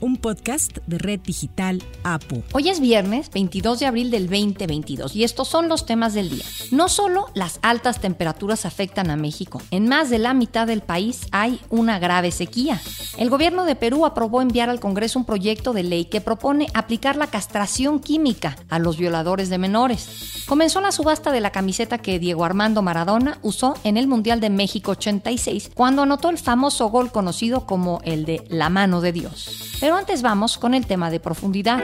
un podcast de Red Digital APU. Hoy es viernes 22 de abril del 2022 y estos son los temas del día. No solo las altas temperaturas afectan a México, en más de la mitad del país hay una grave sequía. El gobierno de Perú aprobó enviar al Congreso un proyecto de ley que propone aplicar la castración química a los violadores de menores. Comenzó la subasta de la camiseta que Diego Armando Maradona usó en el Mundial de México 86 cuando anotó el famoso gol conocido como el de la mano de Dios. Antes vamos con el tema de profundidad.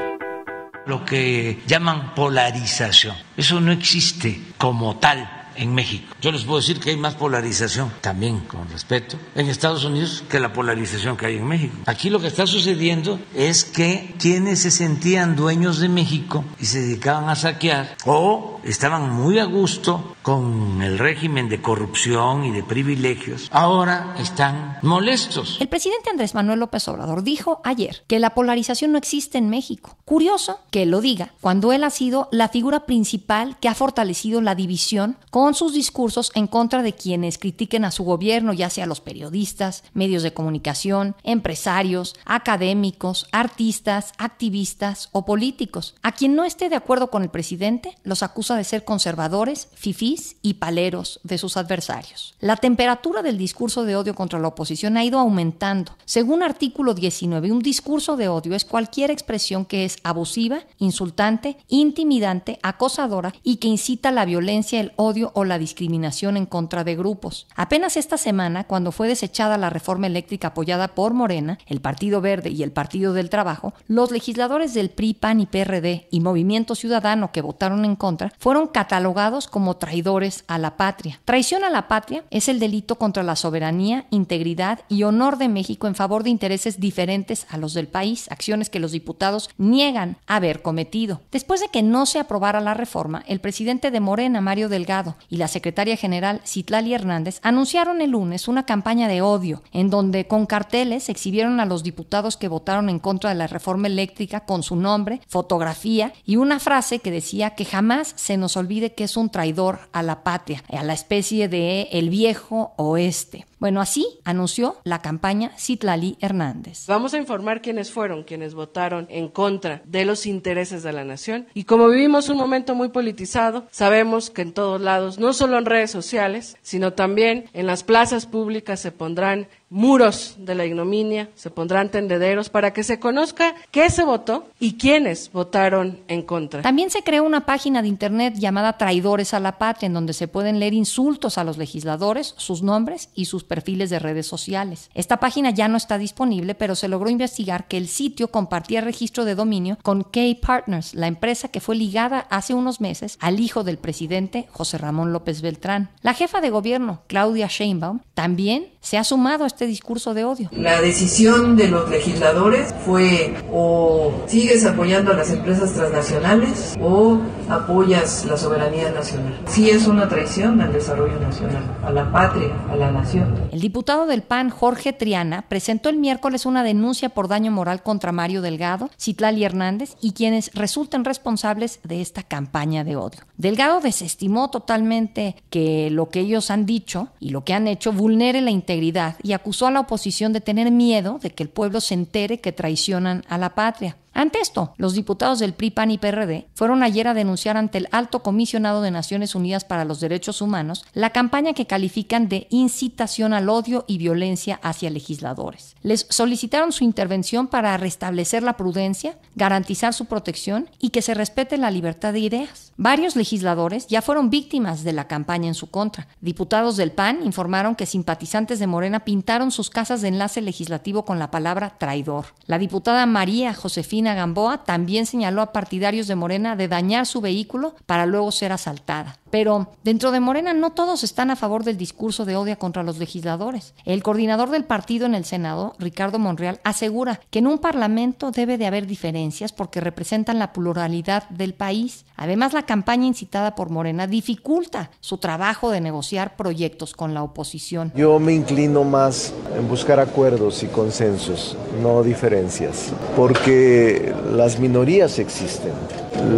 Lo que llaman polarización, eso no existe como tal en México. Yo les puedo decir que hay más polarización, también con respeto, en Estados Unidos que la polarización que hay en México. Aquí lo que está sucediendo es que quienes se sentían dueños de México y se dedicaban a saquear o estaban muy a gusto con el régimen de corrupción y de privilegios, ahora están molestos. El presidente Andrés Manuel López Obrador dijo ayer que la polarización no existe en México. Curioso que lo diga cuando él ha sido la figura principal que ha fortalecido la división con con sus discursos en contra de quienes critiquen a su gobierno, ya sea los periodistas, medios de comunicación, empresarios, académicos, artistas, activistas o políticos. A quien no esté de acuerdo con el presidente, los acusa de ser conservadores, fifís y paleros de sus adversarios. La temperatura del discurso de odio contra la oposición ha ido aumentando. Según artículo 19, un discurso de odio es cualquier expresión que es abusiva, insultante, intimidante, acosadora y que incita la violencia, el odio o la discriminación en contra de grupos. Apenas esta semana, cuando fue desechada la reforma eléctrica apoyada por Morena, el Partido Verde y el Partido del Trabajo, los legisladores del PRI, PAN y PRD y Movimiento Ciudadano que votaron en contra fueron catalogados como traidores a la patria. Traición a la patria es el delito contra la soberanía, integridad y honor de México en favor de intereses diferentes a los del país, acciones que los diputados niegan haber cometido. Después de que no se aprobara la reforma, el presidente de Morena, Mario Delgado, y la secretaria general Citlali Hernández anunciaron el lunes una campaña de odio en donde con carteles exhibieron a los diputados que votaron en contra de la reforma eléctrica con su nombre, fotografía y una frase que decía que jamás se nos olvide que es un traidor a la patria, a la especie de el viejo oeste. Bueno, así anunció la campaña Citlali Hernández. Vamos a informar quiénes fueron quienes votaron en contra de los intereses de la nación. Y como vivimos un momento muy politizado, sabemos que en todos lados, no solo en redes sociales, sino también en las plazas públicas se pondrán muros de la ignominia, se pondrán tendederos para que se conozca qué se votó y quiénes votaron en contra. También se creó una página de internet llamada Traidores a la Patria, en donde se pueden leer insultos a los legisladores, sus nombres y sus perfiles de redes sociales. Esta página ya no está disponible, pero se logró investigar que el sitio compartía registro de dominio con K Partners, la empresa que fue ligada hace unos meses al hijo del presidente José Ramón López Beltrán. La jefa de gobierno, Claudia Sheinbaum, también se ha sumado a este discurso de odio. La decisión de los legisladores fue o sigues apoyando a las empresas transnacionales o apoyas la soberanía nacional. Sí es una traición al desarrollo nacional, a la patria, a la nación. El diputado del PAN, Jorge Triana, presentó el miércoles una denuncia por daño moral contra Mario Delgado, Citlali Hernández y quienes resultan responsables de esta campaña de odio. Delgado desestimó totalmente que lo que ellos han dicho y lo que han hecho vulnere la integridad y acusó a la oposición de tener miedo de que el pueblo se entere que traicionan a la patria. Ante esto, los diputados del PRI, PAN y PRD fueron ayer a denunciar ante el Alto Comisionado de Naciones Unidas para los Derechos Humanos la campaña que califican de incitación al odio y violencia hacia legisladores. Les solicitaron su intervención para restablecer la prudencia, garantizar su protección y que se respete la libertad de ideas. Varios legisladores ya fueron víctimas de la campaña en su contra. Diputados del PAN informaron que simpatizantes de Morena pintaron sus casas de enlace legislativo con la palabra traidor. La diputada María Josefina Gamboa también señaló a partidarios de Morena de dañar su vehículo para luego ser asaltada. Pero dentro de Morena no todos están a favor del discurso de odio contra los legisladores. El coordinador del partido en el Senado, Ricardo Monreal, asegura que en un parlamento debe de haber diferencias porque representan la pluralidad del país. Además, la campaña incitada por Morena dificulta su trabajo de negociar proyectos con la oposición. Yo me inclino más en buscar acuerdos y consensos, no diferencias, porque las minorías existen,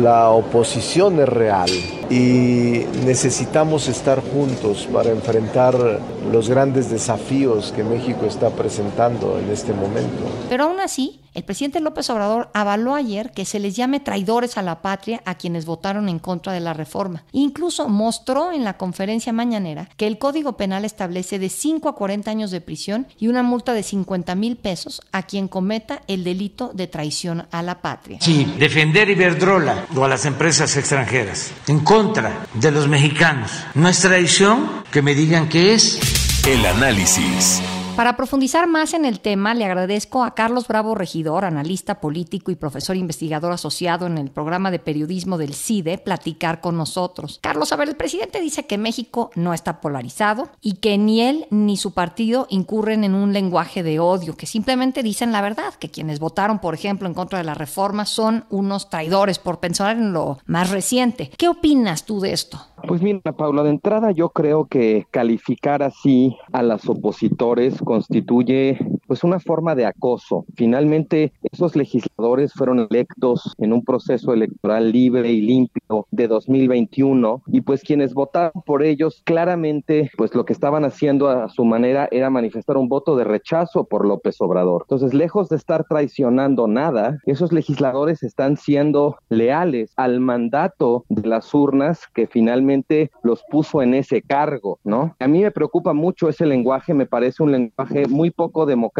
la oposición es real y necesitamos estar juntos para enfrentar los grandes desafíos que México está presentando en este momento. Pero aún así, el presidente López Obrador avaló ayer que se les llame traidores a la patria a quienes votaron en contra de la reforma. Incluso mostró en la conferencia mañanera que el Código Penal establece de 5 a 40 años de prisión y una multa de 50 mil pesos a quien cometa el delito de traición a la patria. Sí, defender Iberdrola o a las empresas extranjeras en contra de los mexicanos no es traición que me digan que es. El análisis. Para profundizar más en el tema, le agradezco a Carlos Bravo Regidor, analista político y profesor investigador asociado en el programa de periodismo del CIDE, platicar con nosotros. Carlos, a ver, el presidente dice que México no está polarizado y que ni él ni su partido incurren en un lenguaje de odio, que simplemente dicen la verdad, que quienes votaron, por ejemplo, en contra de la reforma son unos traidores, por pensar en lo más reciente. ¿Qué opinas tú de esto? Pues mira, Paula, de entrada yo creo que calificar así a las opositores constituye pues una forma de acoso. Finalmente, esos legisladores fueron electos en un proceso electoral libre y limpio de 2021 y pues quienes votaron por ellos claramente pues lo que estaban haciendo a su manera era manifestar un voto de rechazo por López Obrador. Entonces, lejos de estar traicionando nada, esos legisladores están siendo leales al mandato de las urnas que finalmente los puso en ese cargo, ¿no? A mí me preocupa mucho ese lenguaje, me parece un lenguaje muy poco democrático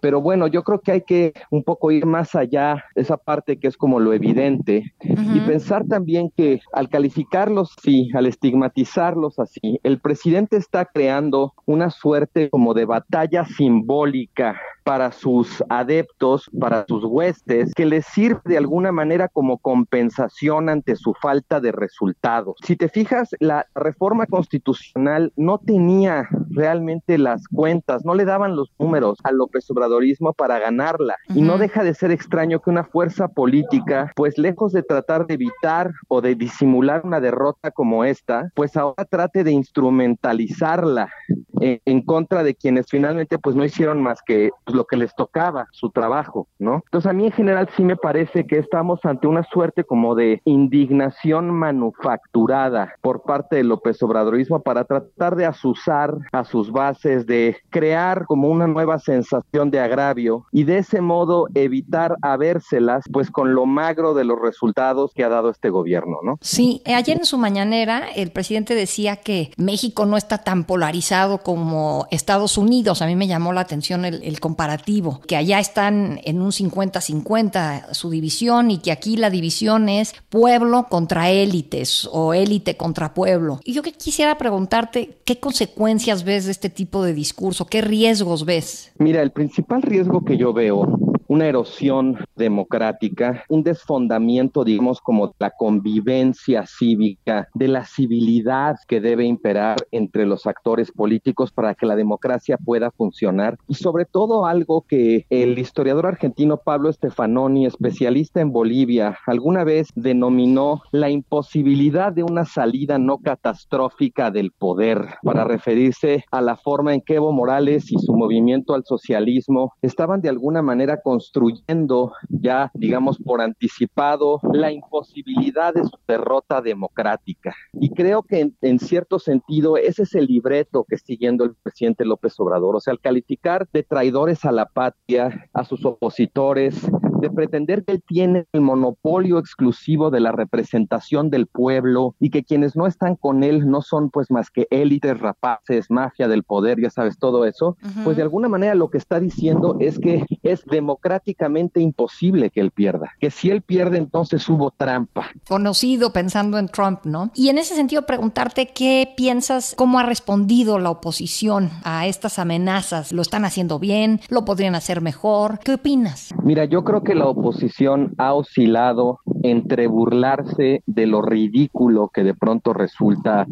pero bueno, yo creo que hay que un poco ir más allá, esa parte que es como lo evidente, y pensar también que al calificarlos así, al estigmatizarlos así, el presidente está creando una suerte como de batalla simbólica para sus adeptos, para sus huestes, que les sirve de alguna manera como compensación ante su falta de resultados. Si te fijas, la reforma constitucional no tenía realmente las cuentas, no le daban los números al López Obradorismo para ganarla. Y no deja de ser extraño que una fuerza política, pues lejos de tratar de evitar o de disimular una derrota como esta, pues ahora trate de instrumentalizarla en, contra de quienes finalmente pues no hicieron más que pues, lo que les tocaba, su trabajo, ¿no? Entonces a mí en general sí me parece que estamos ante una suerte como de indignación manufacturada por parte del López Obradorismo para tratar de asusar a sus bases, de crear como una nueva sensación de agravio y de ese modo evitar habérselas pues con lo magro de los resultados que ha dado este gobierno, ¿no? Sí, ayer en su mañanera el presidente decía que México no está tan polarizado como Estados Unidos. A mí me llamó la atención el, comparativo, que allá están en un 50-50 su división y que aquí la división es pueblo contra élites o élite contra pueblo. Y yo quisiera preguntarte, ¿qué consecuencias ves de este tipo de discurso? ¿Qué riesgos ves? Mira, el principal riesgo que yo veo una erosión democrática, un desfondamiento, digamos, como la convivencia cívica, de la civilidad que debe imperar entre los actores políticos para que la democracia pueda funcionar. Y sobre todo algo que el historiador argentino Pablo Stefanoni, especialista en Bolivia, alguna vez denominó la imposibilidad de una salida no catastrófica del poder, para referirse a la forma en que Evo Morales y su movimiento al socialismo estaban de alguna manera construyendo ya, digamos, por anticipado la imposibilidad de su derrota democrática. Y creo que en, cierto sentido ese es el libreto que siguiendo el presidente López Obrador, o sea, al calificar de traidores a la patria, a sus opositores, de pretender que él tiene el monopolio exclusivo de la representación del pueblo y que quienes no están con él no son pues más que élites rapaces, mafia del poder, ya sabes, todo eso, pues de alguna manera lo que está diciendo es que es democráticamente imposible que él pierda, que si él pierde entonces hubo trampa. Conocido pensando en Trump, ¿no? Y en ese sentido preguntarte qué piensas, cómo ha respondido la oposición a estas amenazas, ¿lo están haciendo bien? ¿Lo podrían hacer mejor? ¿Qué opinas? Mira, yo creo que que la oposición ha oscilado entre burlarse de lo ridículo que de pronto resulta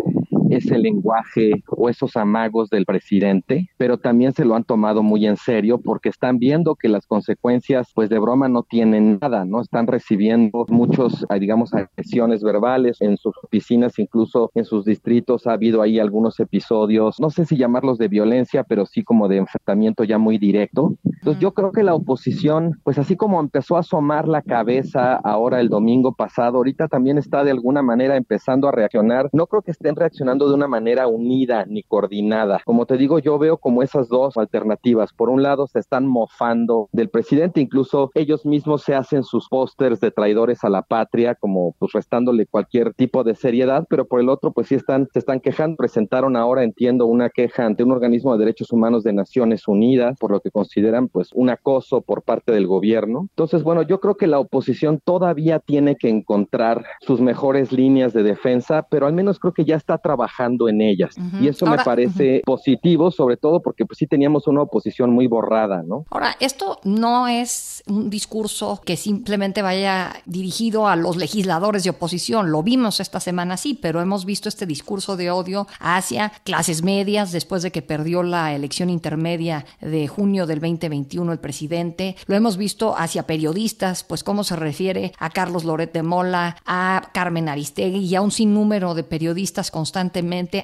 ese lenguaje o esos amagos del presidente, pero también se lo han tomado muy en serio porque están viendo que las consecuencias, pues de broma no tienen nada, ¿no? Están recibiendo muchos, digamos, agresiones verbales en sus oficinas, incluso en sus distritos ha habido ahí algunos episodios, no sé si llamarlos de violencia, pero sí como de enfrentamiento ya muy directo. Entonces yo creo que la oposición, pues así como empezó a asomar la cabeza ahora el domingo pasado, ahorita también está de alguna manera empezando a reaccionar. No creo que estén reaccionando de una manera unida ni coordinada. Como te digo, yo veo como esas dos alternativas. Por un lado, se están mofando del presidente, incluso ellos mismos se hacen sus pósters de traidores a la patria, como pues restándole cualquier tipo de seriedad, pero por el otro, pues sí están, se están quejando. Presentaron ahora, entiendo, una queja ante un organismo de derechos humanos de Naciones Unidas, por lo que consideran pues un acoso por parte del gobierno. Entonces, bueno, yo creo que la oposición todavía tiene que encontrar sus mejores líneas de defensa, pero al menos creo que ya está trabajando trabajando en ellas. Y eso me parece positivo, sobre todo porque pues sí teníamos una oposición muy borrada, ¿no? Ahora, esto no es un discurso que simplemente vaya dirigido a los legisladores de oposición. Lo vimos esta semana, sí, pero hemos visto este discurso de odio hacia clases medias después de que perdió la elección intermedia de junio del 2021 el presidente. Lo hemos visto hacia periodistas, pues cómo se refiere a Carlos Loret de Mola, a Carmen Aristegui y a un sinnúmero de periodistas constantes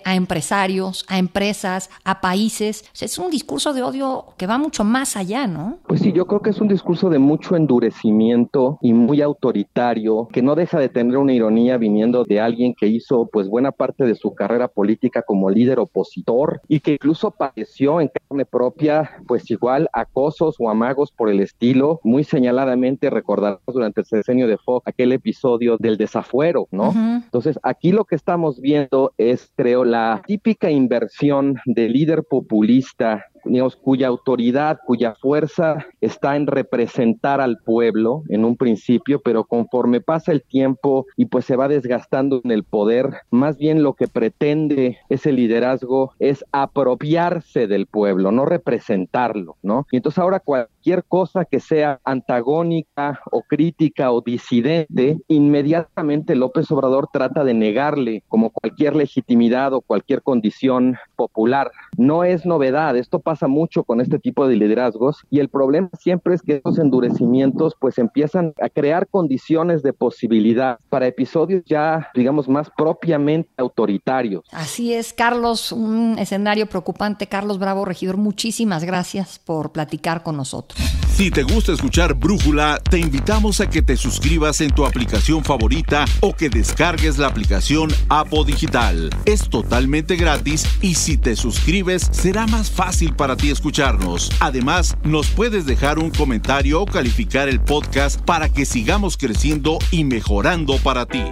a empresarios, a empresas, a países. es un discurso de odio que va mucho más allá, ¿no? Pues sí, yo creo que es un discurso de mucho endurecimiento y muy autoritario, que no deja de tener una ironía viniendo de alguien que hizo pues buena parte de su carrera política como líder opositor y que incluso padeció en carne propia pues igual acosos o amagos por el estilo, muy señaladamente recordarás durante el sexenio de Fox aquel episodio del desafuero, ¿no? Entonces, aquí lo que estamos viendo es creo, la típica inversión de líder populista digamos, cuya autoridad, cuya fuerza está en representar al pueblo en un principio, pero conforme pasa el tiempo y pues se va desgastando en el poder, más bien lo que pretende ese liderazgo es apropiarse del pueblo, no representarlo, ¿no? Y entonces ahora cualquier cosa que sea antagónica o crítica o disidente, inmediatamente López Obrador trata de negarle como cualquier legitimidad o cualquier condición popular. No es novedad, esto pasa pasa mucho con este tipo de liderazgos y el problema siempre es que esos endurecimientos pues empiezan a crear condiciones de posibilidad para episodios ya digamos más propiamente autoritarios. Así es, Carlos, un escenario preocupante. Carlos Bravo, regidor, muchísimas gracias por platicar con nosotros. Si te gusta escuchar Brújula, te invitamos a que te suscribas en tu aplicación favorita o que descargues la aplicación Apo Digital. Es totalmente gratis y si te suscribes será más fácil para para ti escucharnos. Además, nos puedes dejar un comentario o calificar el podcast para que sigamos creciendo y mejorando para ti.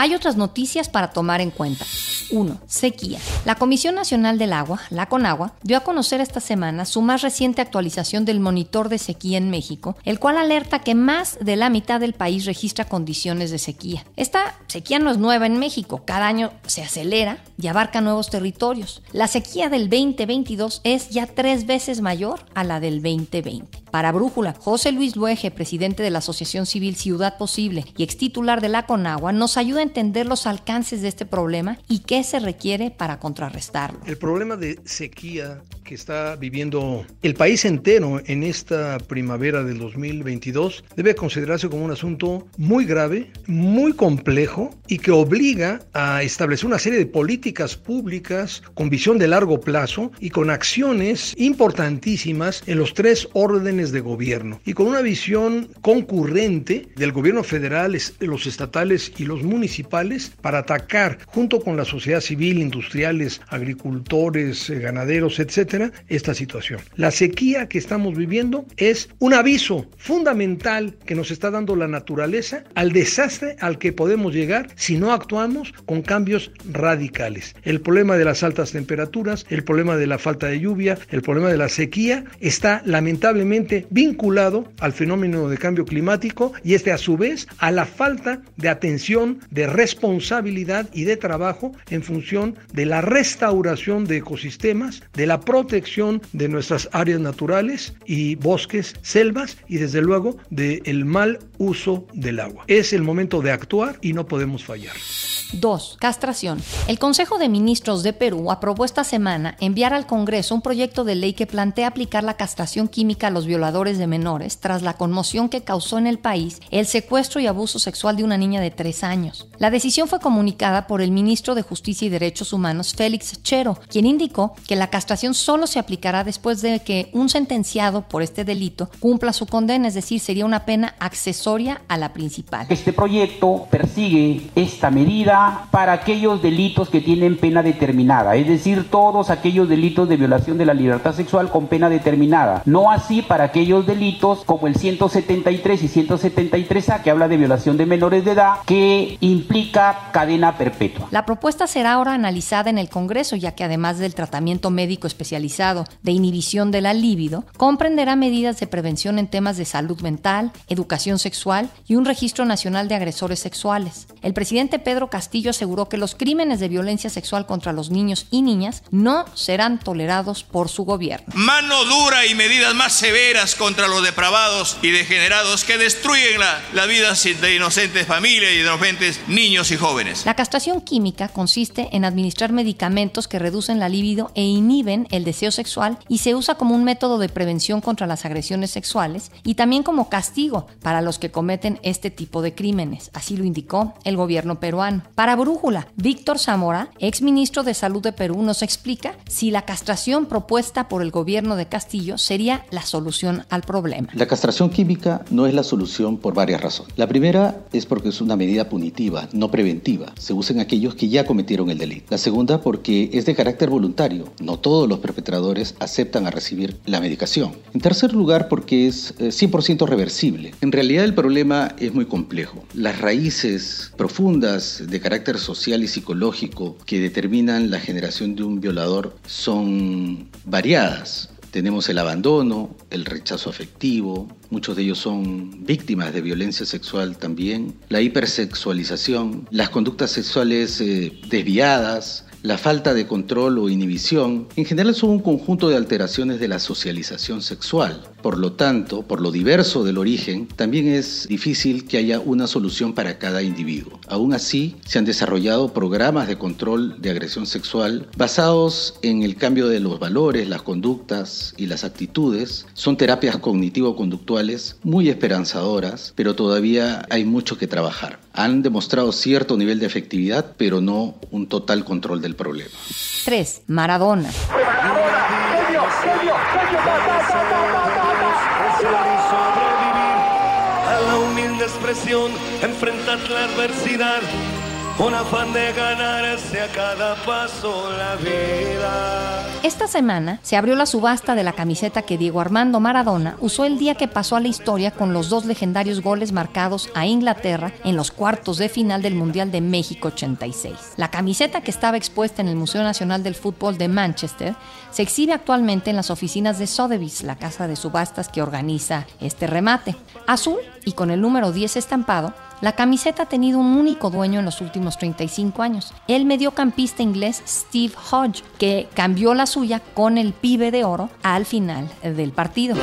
Hay otras noticias para tomar en cuenta. 1. Sequía. La Comisión Nacional del Agua, la CONAGUA, dio a conocer esta semana su más reciente actualización del monitor de sequía en México, el cual alerta que más de la mitad del país registra condiciones de sequía. Esta sequía no es nueva en México, cada año se acelera y abarca nuevos territorios. La sequía del 2022 es ya tres veces mayor a la del 2020. Para Brújula, José Luis Luege, presidente de la Asociación Civil Ciudad Posible y ex titular de la CONAGUA, nos ayuda a entender los alcances de este problema y qué se requiere para contrarrestarlo. El problema de sequía que está viviendo el país entero en esta primavera del 2022 debe considerarse como un asunto muy grave, muy complejo y que obliga a establecer una serie de políticas públicas con visión de largo plazo y con acciones importantísimas en los tres órdenes de gobierno y con una visión concurrente del gobierno federal, los estatales y los municipales para atacar junto con la sociedad civil, industriales, agricultores, eh, ganaderos, etcétera, esta situación. La sequía que estamos viviendo es un aviso fundamental que nos está dando la naturaleza al desastre al que podemos llegar si no actuamos con cambios radicales. El problema de las altas temperaturas, el problema de la falta de lluvia, el problema de la sequía está lamentablemente vinculado al fenómeno de cambio climático y este a su vez a la falta de atención, de responsabilidad y de trabajo en función de la restauración de ecosistemas, de la protección de nuestras áreas naturales y bosques, selvas y desde luego del mal uso del agua. Es el momento de actuar y no podemos fallar. 2. Castración. El Consejo de Ministros de Perú aprobó esta semana enviar al Congreso un proyecto de ley que plantea aplicar la castración química a los violadores de menores tras la conmoción que causó en el país el secuestro y abuso sexual de una niña de 3 años. La decisión fue comunicada por el ministro de Justicia y Derechos Humanos, Félix Chero, quien indicó que la castración solo se aplicará después de que un sentenciado por este delito cumpla su condena, es decir, sería una pena accesoria a la principal. Este proyecto persigue esta medida para aquellos delitos que tienen pena determinada, es decir, todos aquellos delitos de violación de la libertad sexual con pena determinada. No así para aquellos delitos como el 173 y 173A que habla de violación de menores de edad que implica cadena perpetua. La propuesta será ahora analizada en el Congreso ya que además del tratamiento médico especializado de inhibición de la libido, comprenderá medidas de prevención en temas de salud mental, educación sexual y un registro nacional de agresores sexuales. El presidente Pedro Castillo Castillo aseguró que los crímenes de violencia sexual contra los niños y niñas no serán tolerados por su gobierno. Mano dura y medidas más severas contra los depravados y degenerados que destruyen la, la vida de inocentes familias y de inocentes niños y jóvenes. La castración química consiste en administrar medicamentos que reducen la libido e inhiben el deseo sexual y se usa como un método de prevención contra las agresiones sexuales y también como castigo para los que cometen este tipo de crímenes. Así lo indicó el gobierno peruano. Para Brújula, Víctor Zamora, ex ministro de Salud de Perú, nos explica si la castración propuesta por el gobierno de Castillo sería la solución al problema. La castración química no es la solución por varias razones. La primera es porque es una medida punitiva, no preventiva. Se usa en aquellos que ya cometieron el delito. La segunda porque es de carácter voluntario. No todos los perpetradores aceptan a recibir la medicación. En tercer lugar porque es 100% eh, reversible. En realidad el problema es muy complejo. Las raíces profundas de social y psicológico que determinan la generación de un violador son variadas. Tenemos el abandono, el rechazo afectivo, muchos de ellos son víctimas de violencia sexual también, la hipersexualización, las conductas sexuales eh, desviadas, la falta de control o inhibición, en general son un conjunto de alteraciones de la socialización sexual. Por lo tanto, por lo diverso del origen, también es difícil que haya una solución para cada individuo. Aún así, se han desarrollado programas de control de agresión sexual basados en el cambio de los valores, las conductas y las actitudes. Son terapias cognitivo-conductuales muy esperanzadoras, pero todavía hay mucho que trabajar. Han demostrado cierto nivel de efectividad, pero no un total control del problema. 3. Maradona. A la humilde expresión, enfrentar la adversidad un afán de ganarse a cada paso la vida. Esta semana se abrió la subasta de la camiseta que Diego Armando Maradona usó el día que pasó a la historia con los dos legendarios goles marcados a Inglaterra en los cuartos de final del Mundial de México 86. La camiseta que estaba expuesta en el Museo Nacional del Fútbol de Manchester se exhibe actualmente en las oficinas de Sotheby's, la casa de subastas que organiza este remate. Azul y con el número 10 estampado, la camiseta ha tenido un único dueño en los últimos 35 años, el mediocampista inglés Steve Hodge, que cambió la suya con el pibe de oro al final del partido.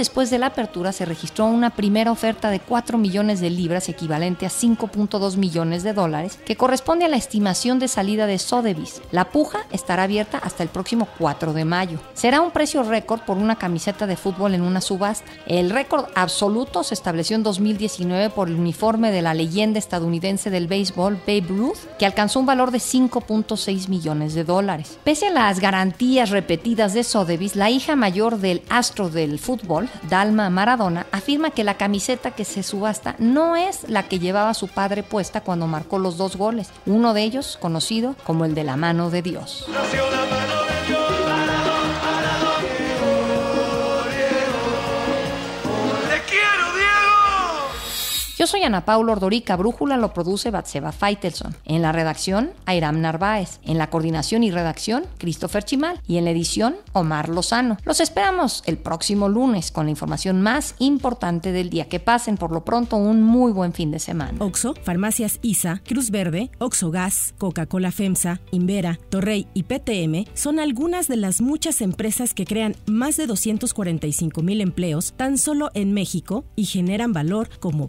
Después de la apertura se registró una primera oferta de 4 millones de libras, equivalente a 5.2 millones de dólares, que corresponde a la estimación de salida de Sotheby's. La puja estará abierta hasta el próximo 4 de mayo. Será un precio récord por una camiseta de fútbol en una subasta. El récord absoluto se estableció en 2019 por el uniforme de la leyenda estadounidense del béisbol Babe Ruth, que alcanzó un valor de 5.6 millones de dólares. Pese a las garantías repetidas de Sotheby's, la hija mayor del astro del fútbol Dalma Maradona, afirma que la camiseta que se subasta no es la que llevaba su padre puesta cuando marcó los dos goles, uno de ellos conocido como el de la mano de Dios. Yo soy Ana Paula Ordorica, Brújula lo produce Batseba Feitelson. En la redacción, Airam Narváez. En la coordinación y redacción, Christopher Chimal. Y en la edición, Omar Lozano. Los esperamos el próximo lunes con la información más importante del día. Que pasen por lo pronto un muy buen fin de semana. Oxo, Farmacias ISA, Cruz Verde, Oxo Gas, Coca-Cola FEMSA, Invera, Torrey y PTM son algunas de las muchas empresas que crean más de 245 mil empleos tan solo en México y generan valor como